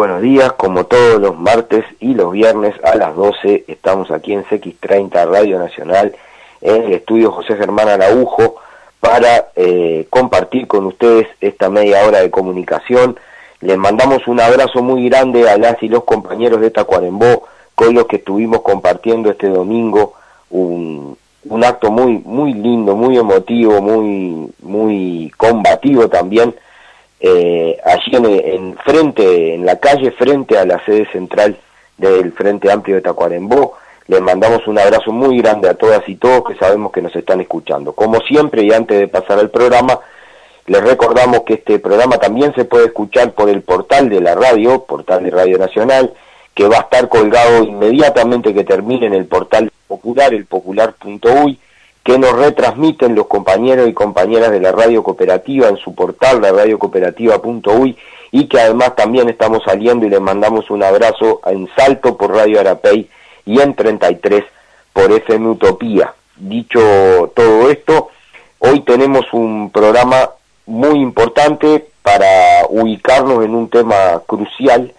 buenos días, como todos los martes y los viernes a las 12 estamos aquí en CX30 Radio Nacional en el estudio José Germán Araujo para eh, compartir con ustedes esta media hora de comunicación. Les mandamos un abrazo muy grande a las y los compañeros de Tacuarembó con los que estuvimos compartiendo este domingo un, un acto muy muy lindo, muy emotivo, muy muy combativo también eh, allí en, frente, en la calle frente a la sede central del Frente Amplio de Tacuarembó. Les mandamos un abrazo muy grande a todas y todos que sabemos que nos están escuchando. Como siempre y antes de pasar al programa, les recordamos que este programa también se puede escuchar por el portal de la radio, portal de Radio Nacional, que va a estar colgado inmediatamente que termine en el portal popular, el popular.uy que nos retransmiten los compañeros y compañeras de la radio cooperativa en su portal, la radiocooperativa.uy, y que además también estamos saliendo y les mandamos un abrazo en Salto por Radio Arapey y en 33 por FM Utopía. Dicho todo esto, hoy tenemos un programa muy importante para ubicarnos en un tema crucial,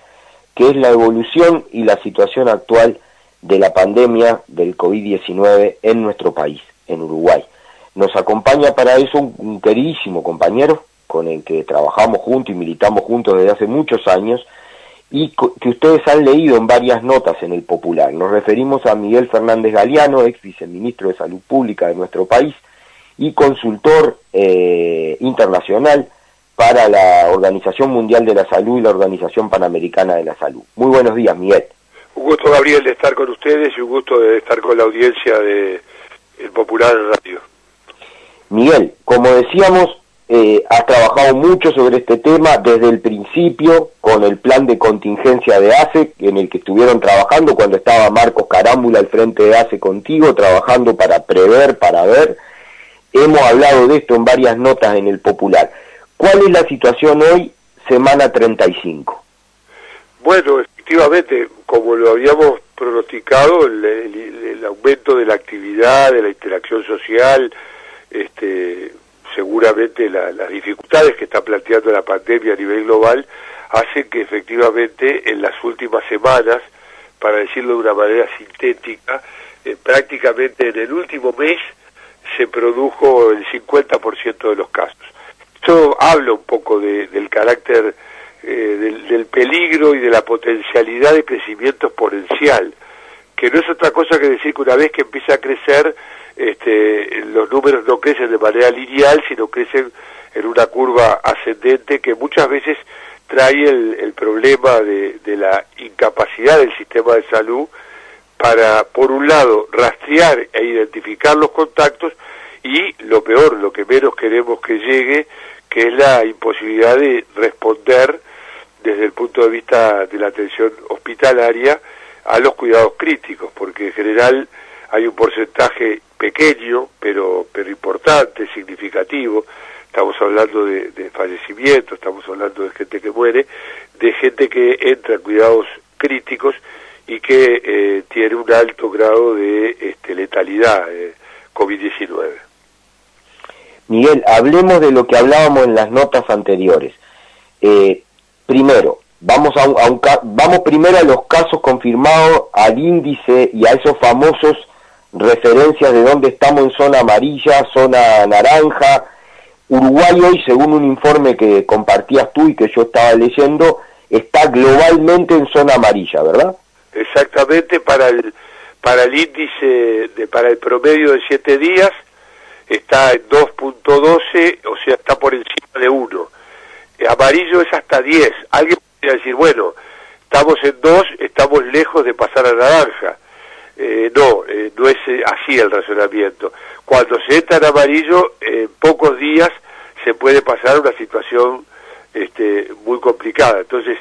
que es la evolución y la situación actual de la pandemia del COVID-19 en nuestro país en Uruguay. Nos acompaña para eso un, queridísimo compañero con el que trabajamos juntos y militamos juntos desde hace muchos años y que ustedes han leído en varias notas en el Popular. Nos referimos a Miguel Fernández Galeano, ex viceministro de Salud Pública de nuestro país y consultor eh, internacional para la Organización Mundial de la Salud y la Organización Panamericana de la Salud. Muy buenos días, Miguel. Un gusto, Gabriel, de estar con ustedes y un gusto de estar con la audiencia de el Popular Radio. Miguel, como decíamos, eh, has trabajado mucho sobre este tema desde el principio con el plan de contingencia de ACE, en el que estuvieron trabajando cuando estaba Marcos Carámbula al frente de ACE contigo, trabajando para prever, para ver. Hemos hablado de esto en varias notas en el Popular. ¿Cuál es la situación hoy, semana 35? Bueno, efectivamente, como lo habíamos pronosticado el, aumento de la actividad, de la interacción social, este, seguramente las dificultades que está planteando la pandemia a nivel global hacen que efectivamente en las últimas semanas, para decirlo de una manera sintética, eh, prácticamente en el último mes se produjo el 50% de los casos. Esto habla un poco del carácter eh, del, peligro y de la potencialidad de crecimiento exponencial, que no es otra cosa que decir que una vez que empieza a crecer, este, los números no crecen de manera lineal, sino crecen en una curva ascendente que muchas veces trae el, problema de la incapacidad del sistema de salud para, por un lado, rastrear e identificar los contactos y, lo peor, lo que menos queremos que llegue, que es la imposibilidad de responder desde el punto de vista de la atención hospitalaria a los cuidados críticos, porque en general hay un porcentaje pequeño, pero, pero importante, significativo, estamos hablando de, de fallecimientos, estamos hablando de gente que muere, de gente que entra en cuidados críticos y que eh, tiene un alto grado de este, letalidad eh, COVID-19. Miguel, hablemos de lo que hablábamos en las notas anteriores. Eh, primero, vamos, a, vamos primero a los casos confirmados, al índice y a esos famosos referencias de dónde estamos en zona amarilla, zona naranja. Uruguay hoy, según un informe que compartías tú y que yo estaba leyendo, está globalmente en zona amarilla, ¿verdad? exactamente para el para el índice de para el promedio de 7 días está en 2.12, o sea, está por encima de 1. Eh, amarillo es hasta 10. Alguien podría decir, bueno, estamos en 2, estamos lejos de pasar a naranja. Eh, no, eh, no es así el razonamiento. Cuando se entra en amarillo, en pocos días se puede pasar una situación este, muy complicada. Entonces,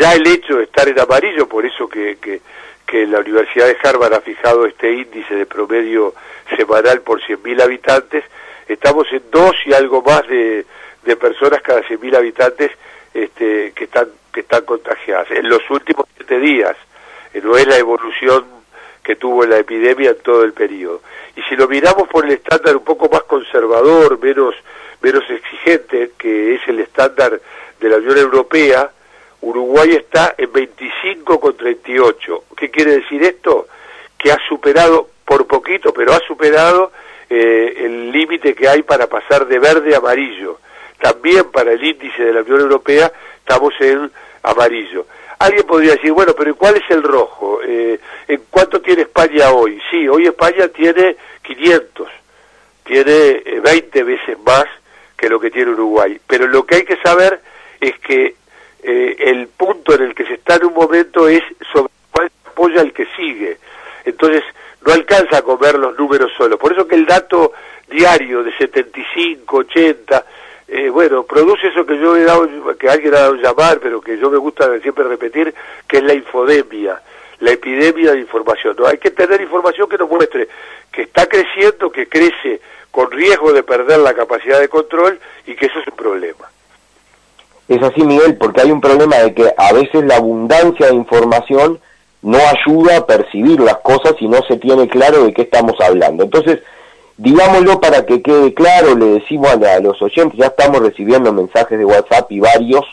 ya el hecho de estar en amarillo, por eso que, que, que la Universidad de Harvard ha fijado este índice de promedio semanal por 100.000 habitantes, estamos en dos y algo más de, de personas cada 100.000 habitantes este, que están que están contagiadas en los últimos siete días. Eh, no es la evolución que tuvo la epidemia en todo el periodo. Y si lo miramos por el estándar un poco más conservador, menos, menos exigente, que es el estándar de la Unión Europea, Uruguay está en 25 con 38. ¿Qué quiere decir esto? Que ha superado por poquito, pero ha superado eh, el límite que hay para pasar de verde a amarillo. También para el índice de la Unión Europea estamos en amarillo. Alguien podría decir, bueno, pero ¿cuál es el rojo? Eh, ¿En cuánto tiene España hoy? Sí, hoy España tiene 500, tiene 20 eh, veces más que lo que tiene Uruguay. Pero lo que hay que saber es que eh, el punto en el que se está en un momento es sobre cuál apoya el que sigue. Entonces, no alcanza a comer los números solo. Por eso que el dato diario de 75, 80, eh, bueno, produce eso que yo he dado, que alguien ha dado llamar, pero que yo me gusta siempre repetir, que es la infodemia, la epidemia de información. ¿no? Hay que tener información que nos muestre que está creciendo, que crece con riesgo de perder la capacidad de control y que eso es un problema. Es así, Miguel, porque hay un problema de que a veces la abundancia de información no ayuda a percibir las cosas y no se tiene claro de qué estamos hablando. Entonces, Digámoslo para que quede claro, le decimos a, los oyentes, ya estamos recibiendo mensajes de WhatsApp y varios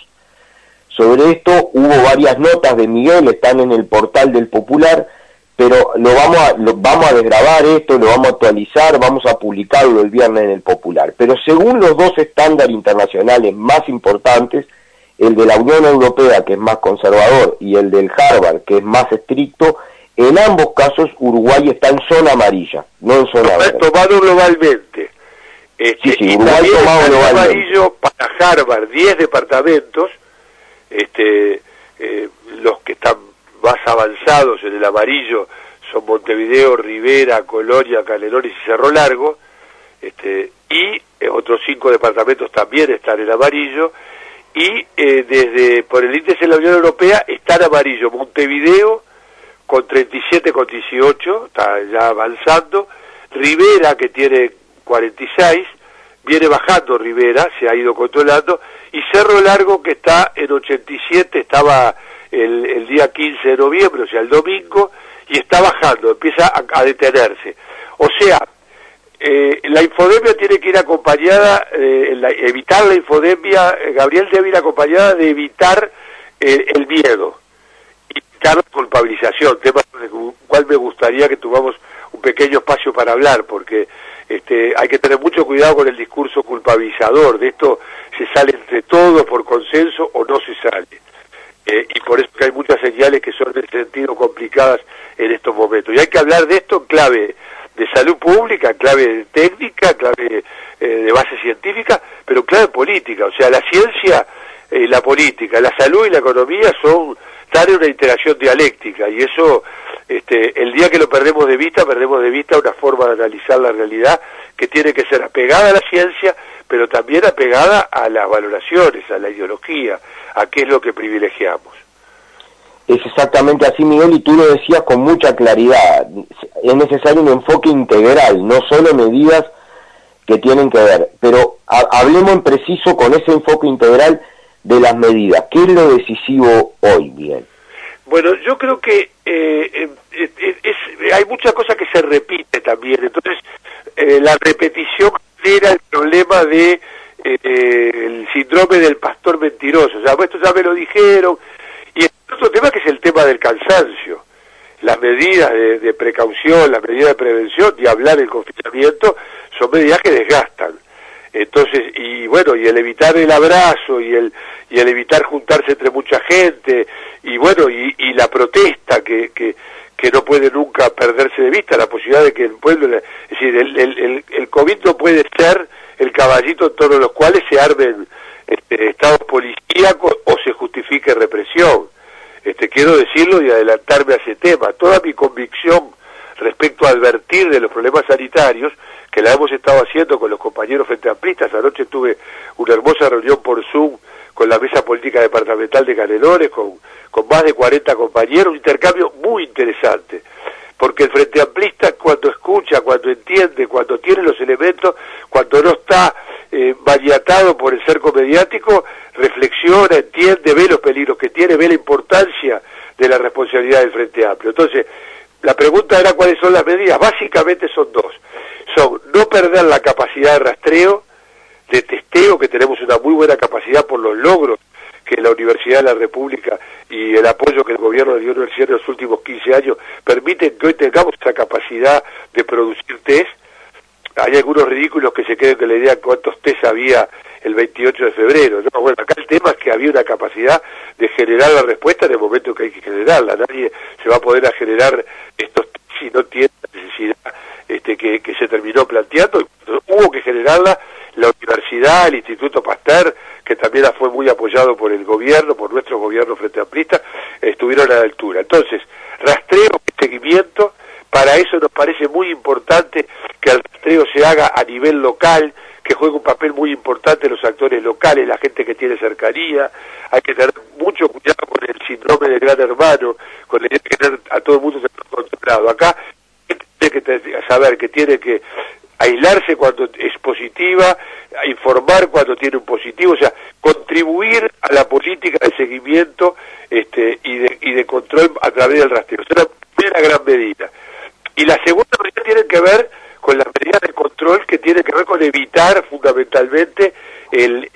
sobre esto, hubo varias notas de Miguel, están en el portal del Popular, pero lo vamos a, lo, vamos a desgrabar esto, lo vamos a actualizar, vamos a publicarlo el viernes en el Popular. Pero según los dos estándares internacionales más importantes, el de la Unión Europea, que es más conservador, y el del Harvard, que es más estricto, en ambos casos Uruguay está en zona amarilla, no en zona verde. Tomado globalmente. Este, sí, sí, Uruguay tomado globalmente. amarillo para Harvard, 10 departamentos, este, eh, los que están más avanzados en el amarillo son Montevideo, Rivera, Colonia, Canelones y Cerro Largo, este, y eh, otros cinco departamentos también están en amarillo, y eh, desde por el índice de la Unión Europea está en amarillo Montevideo, con 37 con 18, está ya avanzando. Rivera, que tiene 46, viene bajando Rivera, se ha ido controlando. Y Cerro Largo, que está en 87, estaba el, día 15 de noviembre, o sea, el domingo, y está bajando, empieza a, detenerse. O sea, eh, la infodemia tiene que ir acompañada, eh, evitar la infodemia, eh, Gabriel debe ir acompañada de evitar el miedo la culpabilización, tema del cual me gustaría que tuvamos un pequeño espacio para hablar, porque este, hay que tener mucho cuidado con el discurso culpabilizador, de esto se sale entre todos por consenso o no se sale. Eh, y por eso que hay muchas señales que son de sentido complicadas en estos momentos. Y hay que hablar de esto en clave de salud pública, en clave técnica, clave eh, de base científica, pero en clave política. O sea, la ciencia y la política, la salud y la economía son en una interacción dialéctica y eso, este, el día que lo perdemos de vista, perdemos de vista una forma de analizar la realidad que tiene que ser apegada a la ciencia, pero también apegada a las valoraciones, a la ideología, a qué es lo que privilegiamos. Es exactamente así, Miguel, y tú lo decías con mucha claridad. Es necesario un enfoque integral, no solo medidas que tienen que ver. Pero hablemos en preciso con ese enfoque integral de las medidas. ¿Qué es lo decisivo hoy, bien? Bueno, yo creo que eh, eh, hay muchas cosas que se repite también. Entonces, eh, la repetición era el problema de el síndrome del pastor mentiroso. O sea, esto ya me lo dijeron. Y otro tema que es el tema del cansancio. Las medidas de, de precaución, las medidas de prevención y hablar del confinamiento son medidas que desgastan. Entonces, y bueno, y el evitar el abrazo y el, y el evitar juntarse entre mucha gente y bueno, y, la protesta que, que, que no puede nunca perderse de vista, la posibilidad de que el pueblo, es decir, el, el, el, COVID no puede ser el caballito en torno a los cuales se armen este, estados policíacos o se justifique represión. Este, quiero decirlo y adelantarme a ese tema. Toda mi convicción respecto a advertir de los problemas sanitarios, que la hemos estado haciendo con los compañeros frente amplistas. Anoche tuve una hermosa reunión por Zoom con la Mesa Política Departamental de Canelones, con, con más de 40 compañeros, un intercambio muy interesante. Porque el Frente Amplista cuando escucha, cuando entiende, cuando tiene los elementos, cuando no está eh, por el cerco mediático, reflexiona, entiende, ve los peligros que tiene, ve la importancia de la responsabilidad del Frente Amplio. Entonces, la pregunta era cuáles son las medidas. Básicamente son dos. Son no perder la capacidad de rastreo, de testeo, que tenemos una muy buena capacidad por los logros que la Universidad de la República y el apoyo que el gobierno dio a la universidad en los últimos 15 años permiten que hoy tengamos esa capacidad de producir test. Hay algunos ridículos que se queden con la idea de cuántos test había el 28 de febrero. ¿no? Bueno, acá el tema es que había una capacidad de generar la respuesta en el momento que hay que generarla. Nadie se va a poder generar estos si no tiene la necesidad este, que, se terminó planteando. Hubo que generarla la universidad, el Instituto Pasteur, que también fue muy apoyado por el gobierno, por nuestro gobierno frente amplista, estuvieron a la altura. Entonces, rastreo, seguimiento, para eso nos parece muy importante que el rastreo se haga a nivel local, que juegue un papel muy importante los actores locales, la gente que tiene cercanía, hay que tener mucho cuidado con el síndrome del gran hermano, con el que tener a todo el mundo controlado. Acá tiene que saber que tiene que aislarse cuando es positiva, informar cuando tiene un positivo, o sea, contribuir a la política de seguimiento este, y, de, y de control a través del rastreo. Es una primera gran medida. Y la segunda medida tiene que ver con las medidas de control que tiene que ver con evitar fundamentalmente el,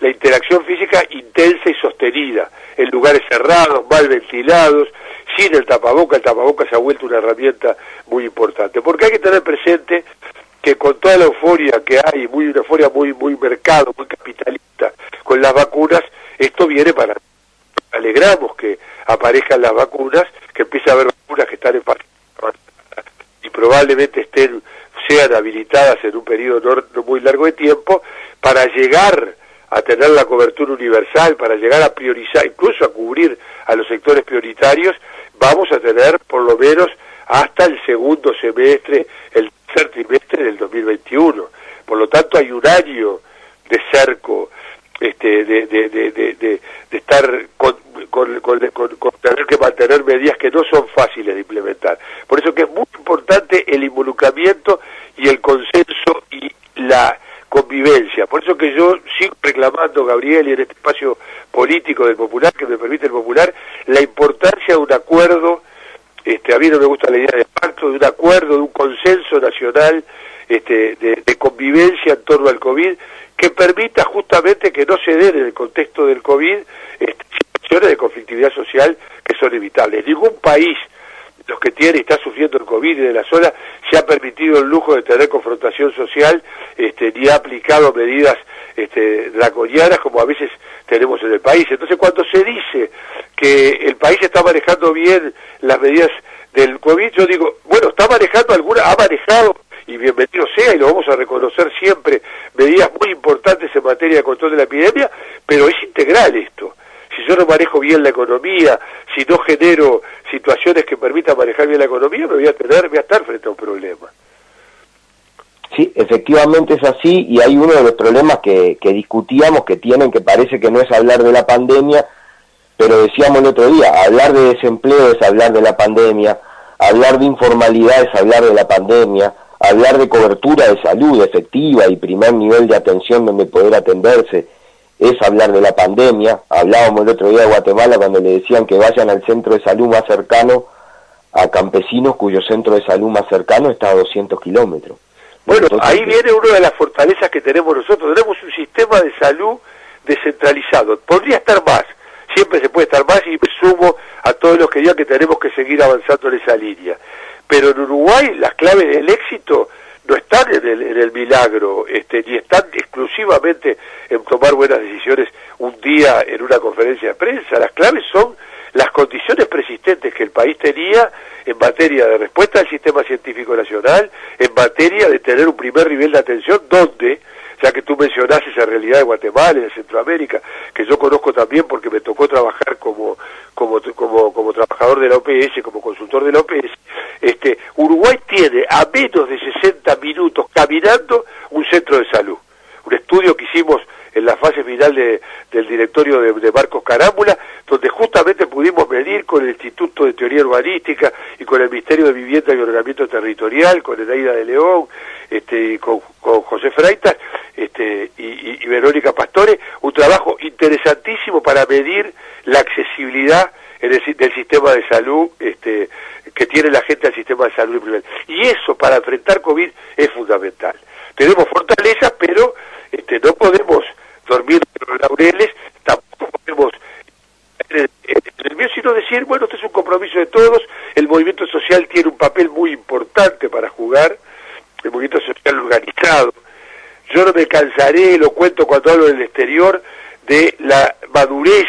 la interacción física intensa y sostenida en lugares cerrados, mal ventilados, sin el tapaboca. El tapaboca se ha vuelto una herramienta muy importante. Porque hay que tener presente que con toda la euforia que hay, muy una euforia muy muy mercado, muy capitalista, con las vacunas, esto viene para alegramos que aparezcan las vacunas, que empiece a haber vacunas que están en y probablemente estén sean habilitadas en un periodo no, muy largo de tiempo para llegar a tener la cobertura universal, para llegar a priorizar, incluso a cubrir a los sectores prioritarios, vamos a tener por lo menos hasta el segundo semestre, el tercer trimestre del 2021. Por lo tanto, hay un año de cerco, este, de, de, de, de, estar con, con, con, con, tener que mantener medidas que no son fáciles de implementar. Por eso que es muy importante el involucramiento y el consenso y la convivencia. Por eso que yo sigo reclamando, Gabriel, y en este espacio político del Popular, que me permite el Popular, la importancia de un acuerdo este, a mí no me gusta la idea de pacto, de un acuerdo, de un consenso nacional este, de, convivencia en torno al COVID, que permita justamente que no se den en el contexto del COVID este, situaciones de conflictividad social que son evitables. Ningún país, los que tiene y está sufriendo el COVID y de la zona, se ha permitido el lujo de tener confrontación social, este, ni ha aplicado medidas este, draconianas como a veces tenemos en el país. Entonces, cuando se dice que el país está manejando bien las medidas del COVID, yo digo, bueno, está manejando alguna, ha manejado, y bienvenido sea, y lo vamos a reconocer siempre, medidas muy importantes en materia de control de la epidemia, pero es integral esto. Si yo no manejo bien la economía, si no genero situaciones que permitan manejar bien la economía, me voy a tener, voy a estar frente a un problema. Sí, efectivamente es así y hay uno de los problemas que, que discutíamos que tienen que parece que no es hablar de la pandemia, pero decíamos el otro día, hablar de desempleo es hablar de la pandemia, hablar de informalidad es hablar de la pandemia, hablar de cobertura de salud efectiva y primer nivel de atención donde poder atenderse es hablar de la pandemia. Hablábamos el otro día de Guatemala cuando le decían que vayan al centro de salud más cercano a campesinos cuyo centro de salud más cercano está a 200 kilómetros. Bueno, ahí viene una de las fortalezas que tenemos nosotros. Tenemos un sistema de salud descentralizado. Podría estar más, siempre se puede estar más y me sumo a todos los que digan que tenemos que seguir avanzando en esa línea. Pero en Uruguay la clave del éxito no están en el, en el milagro, este, ni están exclusivamente en tomar buenas decisiones un día en una conferencia de prensa. Las claves son las condiciones persistentes que el país tenía en materia de respuesta al sistema científico nacional, en materia de tener un primer nivel de atención donde ya que tú mencionas esa realidad de Guatemala y de Centroamérica, que yo conozco también porque me tocó trabajar como, como, como, como trabajador de la OPS, como consultor de la OPS, este, Uruguay tiene a menos de 60 minutos caminando un centro de salud. Un estudio que hicimos en la fase final de, del directorio de, de, Marcos Carámbula, donde justamente pudimos medir con el Instituto de Teoría Urbanística y con el Ministerio de Vivienda y Ordenamiento Territorial, con Edaida de León, este, con, José Freitas este, y, y, Verónica Pastore, un trabajo interesantísimo para medir la accesibilidad en el, del sistema de salud este, que tiene la gente al sistema de salud. Y eso para enfrentar COVID es fundamental. Tenemos fortalezas, pero este, no podemos dormir en los laureles, tampoco podemos en el sino decir, bueno, este es un compromiso de todos, el movimiento social tiene un papel muy importante para jugar, el movimiento social organizado. Yo no me cansaré, lo cuento cuando hablo del exterior, de la madurez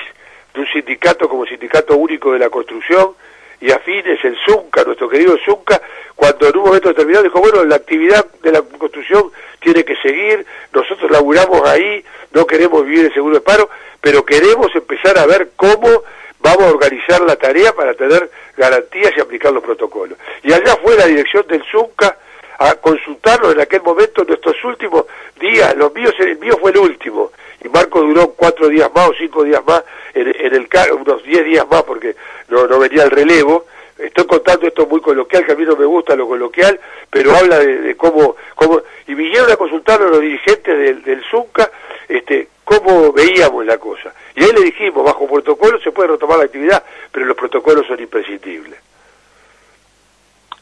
de un sindicato como Sindicato Único de la Construcción y afines, el ZUNCA, nuestro querido ZUNCA, cuando en un momento determinado dijo, bueno, la actividad de la construcción tiene que seguir, nosotros laburamos ahí, no queremos vivir el seguro de paro, pero queremos empezar a ver cómo vamos a organizar la tarea para tener garantías y aplicar los protocolos. Y allá fue la dirección del ZUNCA a consultarnos en aquel momento nuestros últimos días, los míos, el mío fue el último, y Marco duró cuatro días más o cinco días más en, en el unos diez días más porque no, no venía el relevo, estoy contando esto muy coloquial, que a mí no me gusta lo coloquial, pero habla de, cómo, cómo, y vinieron a consultarnos los dirigentes del, del ZUNCA, este, cómo veíamos la cosa. Y ahí le dijimos, bajo protocolo se puede retomar la actividad, pero los protocolos son imprescindibles.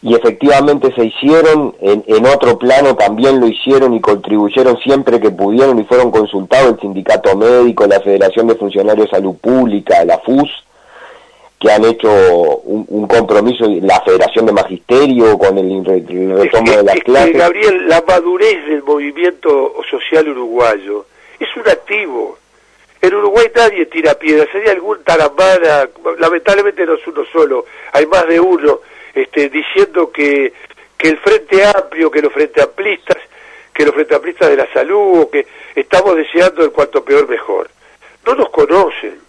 Y efectivamente se hicieron, en, en otro plano también lo hicieron y contribuyeron siempre que pudieron y fueron consultados el Sindicato Médico, la Federación de Funcionarios de Salud Pública, la FUS, que han hecho un, un, compromiso, la Federación de Magisterio con el, el retomo de las es clases. Gabriel, la madurez del movimiento social uruguayo es un activo. En Uruguay nadie tira piedras, sería algún tarambana, lamentablemente no es uno solo, hay más de uno, este, diciendo que, que el Frente Amplio, que los Frente Amplistas, que los Frente Amplistas de la salud, o que estamos deseando el cuanto peor mejor. No nos conocen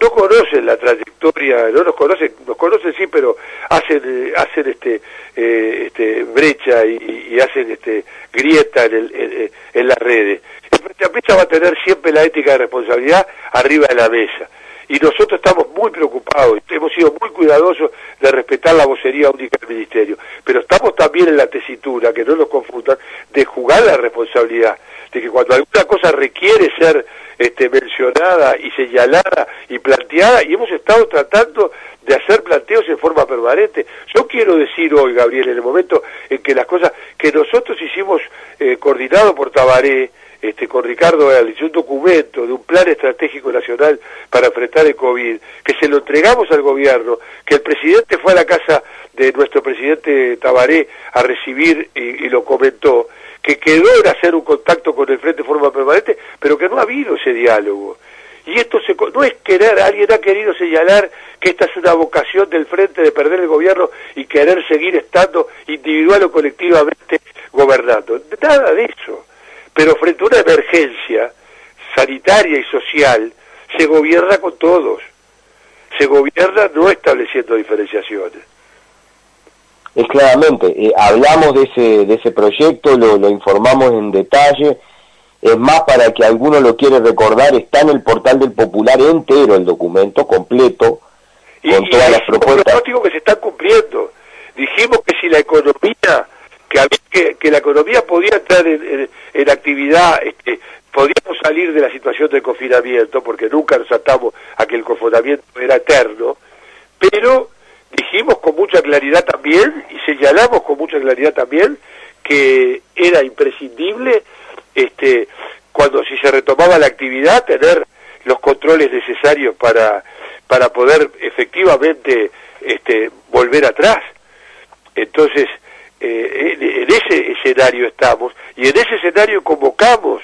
no conocen la trayectoria, no nos conocen, nos conocen sí, pero hacen hacen este eh, este brecha y, y, hacen este grieta en, el, en, en las redes. El Frente Amplista va a tener siempre la ética de responsabilidad arriba de la mesa. Y nosotros estamos muy preocupados, hemos sido muy cuidadosos de respetar la vocería única del Ministerio, pero estamos también en la tesitura, que no nos confundan, de jugar la responsabilidad, de que cuando alguna cosa requiere ser este, mencionada y señalada y planteada, y hemos estado tratando de hacer planteos en forma permanente. Yo quiero decir hoy, Gabriel, en el momento en que las cosas que nosotros hicimos eh, coordinado por Tabaré, este, con Ricardo hizo un documento de un plan estratégico nacional para enfrentar el COVID, que se lo entregamos al gobierno, que el presidente fue a la casa de nuestro presidente Tabaré a recibir y, y lo comentó, que quedó en hacer un contacto con el Frente de forma permanente, pero que no ha habido ese diálogo. Y esto se, no es querer, alguien ha querido señalar que esta es una vocación del Frente de perder el gobierno y querer seguir estando individual o colectivamente gobernando. Nada de eso pero frente a una emergencia sanitaria y social, se gobierna con todos, se gobierna no estableciendo diferenciaciones. Es claramente, eh, hablamos de ese, de ese proyecto, lo, lo, informamos en detalle, es más para que alguno lo quiere recordar, está en el portal del Popular entero el documento completo, y, con y todas las propuestas. que se están cumpliendo. Dijimos que si la economía que, que, que, la economía podía entrar en, actividad, este, podíamos salir de la situación de confinamiento, porque nunca nos atamos a que el confinamiento era eterno, pero dijimos con mucha claridad también, y señalamos con mucha claridad también, que era imprescindible, este, cuando si se retomaba la actividad, tener los controles necesarios para, para poder efectivamente este, volver atrás. Entonces, eh, en, ese escenario estamos y en ese escenario convocamos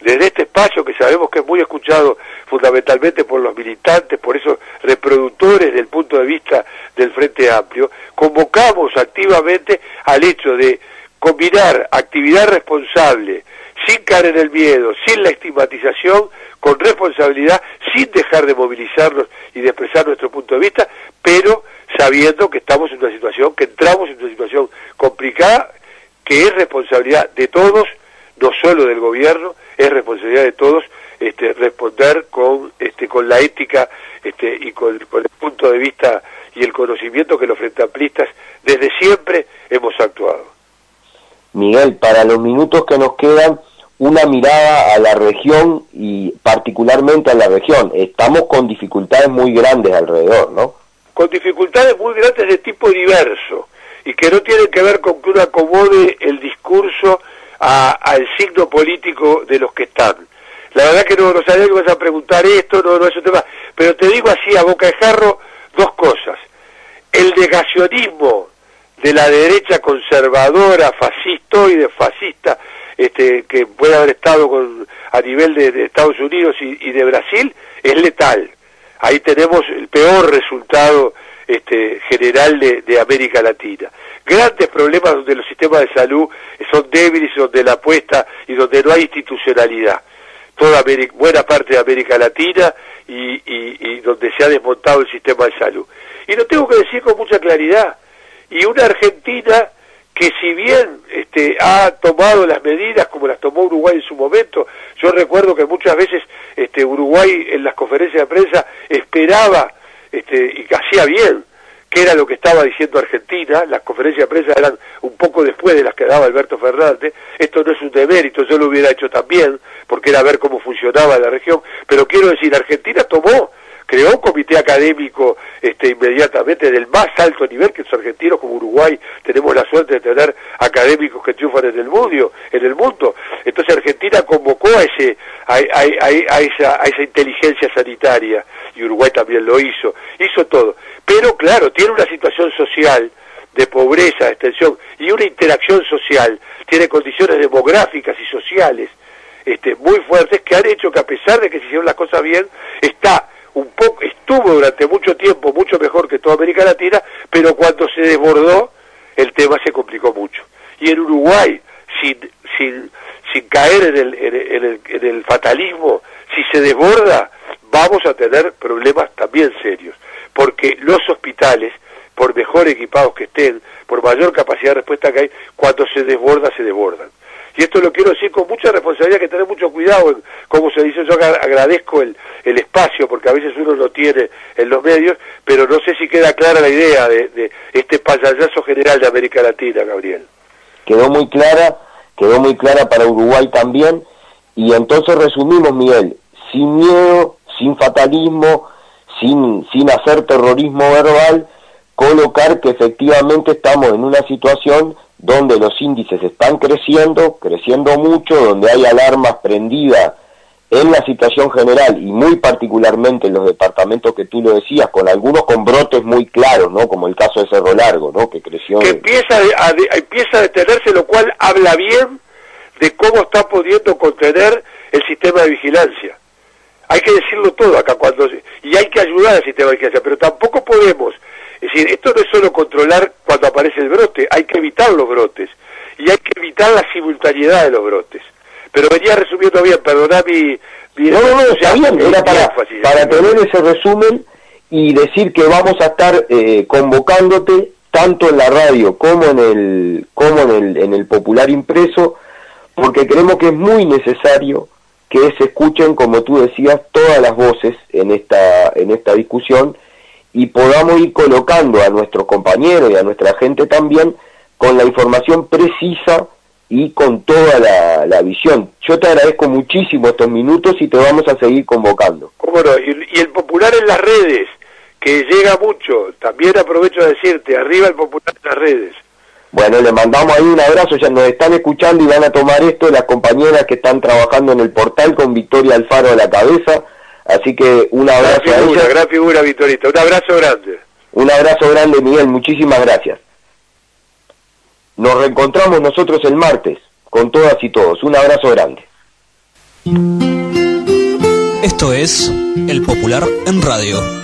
desde este espacio que sabemos que es muy escuchado fundamentalmente por los militantes, por esos reproductores del punto de vista del Frente Amplio, convocamos activamente al hecho de combinar actividad responsable, sin caer en el miedo, sin la estigmatización, con responsabilidad, sin dejar de movilizarnos y de expresar nuestro punto de vista, pero sabiendo que estamos en una situación, que entramos en una situación complicada, que es responsabilidad de todos, no solo del gobierno, es responsabilidad de todos este, responder con, este, con la ética este, y con, el punto de vista y el conocimiento que los frente amplistas desde siempre hemos actuado. Miguel, para los minutos que nos quedan, una mirada a la región y particularmente a la región. Estamos con dificultades muy grandes alrededor, ¿no? Con dificultades muy grandes de tipo diverso y que no tienen que ver con que uno acomode el discurso al signo político de los que están. La verdad que no, no sabía que vas a preguntar esto, no, no es un tema, pero te digo así a boca de jarro dos cosas. El negacionismo de la derecha conservadora, fascistoide, fascista, este, que puede haber estado con, a nivel de, Estados Unidos y, de Brasil, es letal. Ahí tenemos el peor resultado este, general de, América Latina. Grandes problemas donde los sistemas de salud son débiles, donde la apuesta y donde no hay institucionalidad. Toda buena parte de América Latina y, y donde se ha desmontado el sistema de salud. Y lo tengo que decir con mucha claridad. Y una Argentina que si bien este, ha tomado las medidas como las tomó Uruguay en su momento, yo recuerdo que muchas veces este, Uruguay en las conferencias de prensa esperaba este, y hacía bien que era lo que estaba diciendo Argentina, las conferencias de prensa eran un poco después de las que daba Alberto Fernández, esto no es un demérito, yo lo hubiera hecho también, porque era ver cómo funcionaba la región, pero quiero decir, Argentina tomó creó un comité académico este, inmediatamente del más alto nivel que los argentinos como Uruguay tenemos la suerte de tener académicos que triunfan en el mundo, en el mundo. Entonces Argentina convocó a ese a, a, esa, a esa inteligencia sanitaria y Uruguay también lo hizo, hizo todo. Pero claro, tiene una situación social de pobreza, de extensión y una interacción social, tiene condiciones demográficas y sociales este, muy fuertes que han hecho que a pesar de que se hicieron las cosas bien, está un poco, estuvo durante mucho tiempo mucho mejor que toda América Latina, pero cuando se desbordó, el tema se complicó mucho. Y en Uruguay, sin, sin, sin caer en el, en, el, en el fatalismo, si se desborda, vamos a tener problemas también serios, porque los hospitales, por mejor equipados que estén, por mayor capacidad de respuesta que hay, cuando se desborda, se desbordan y esto lo quiero decir con mucha responsabilidad, que tener mucho cuidado en cómo se dice, yo agradezco el, el espacio, porque a veces uno lo tiene en los medios, pero no sé si queda clara la idea de, de este payasazo general de América Latina, Gabriel. Quedó muy clara, quedó muy clara para Uruguay también, y entonces resumimos, Miguel, sin miedo, sin fatalismo, sin, sin hacer terrorismo verbal, colocar que efectivamente estamos en una situación donde los índices están creciendo, creciendo mucho, donde hay alarmas prendidas en la situación general y muy particularmente en los departamentos que tú lo decías, con algunos con brotes muy claros, ¿no? Como el caso de Cerro Largo, ¿no? Que creció. Que empieza a, empieza a detenerse, lo cual habla bien de cómo está pudiendo contener el sistema de vigilancia. Hay que decirlo todo acá cuando y hay que ayudar al sistema de vigilancia, pero tampoco podemos es decir, esto no es solo controlar cuando aparece el brote, hay que evitar los brotes y hay que evitar la simultaneidad de los brotes. Pero venía resumiendo bien, perdona mi... no, no, no, está bien, era para, para tener ese resumen y decir que vamos a estar eh, convocándote tanto en la radio como en el como en el, en el popular impreso porque creemos que es muy necesario que se escuchen como tú decías todas las voces en esta en esta discusión y podamos ir colocando a nuestros compañeros y a nuestra gente también con la información precisa y con toda la, visión. Yo te agradezco muchísimo estos minutos y te vamos a seguir convocando. ¿Cómo no? Y, el popular en las redes, que llega mucho, también aprovecho a decirte, arriba el popular en las redes. Bueno, le mandamos ahí un abrazo, ya nos están escuchando y van a tomar esto las compañeras que están trabajando en el portal con Victoria Alfaro a la cabeza Así que un abrazo. Gran figura, gran figura, Victorita. Un abrazo grande. Un abrazo grande, Miguel. Muchísimas gracias. Nos reencontramos nosotros el martes, con todas y todos. Un abrazo grande. Esto es El Popular en Radio.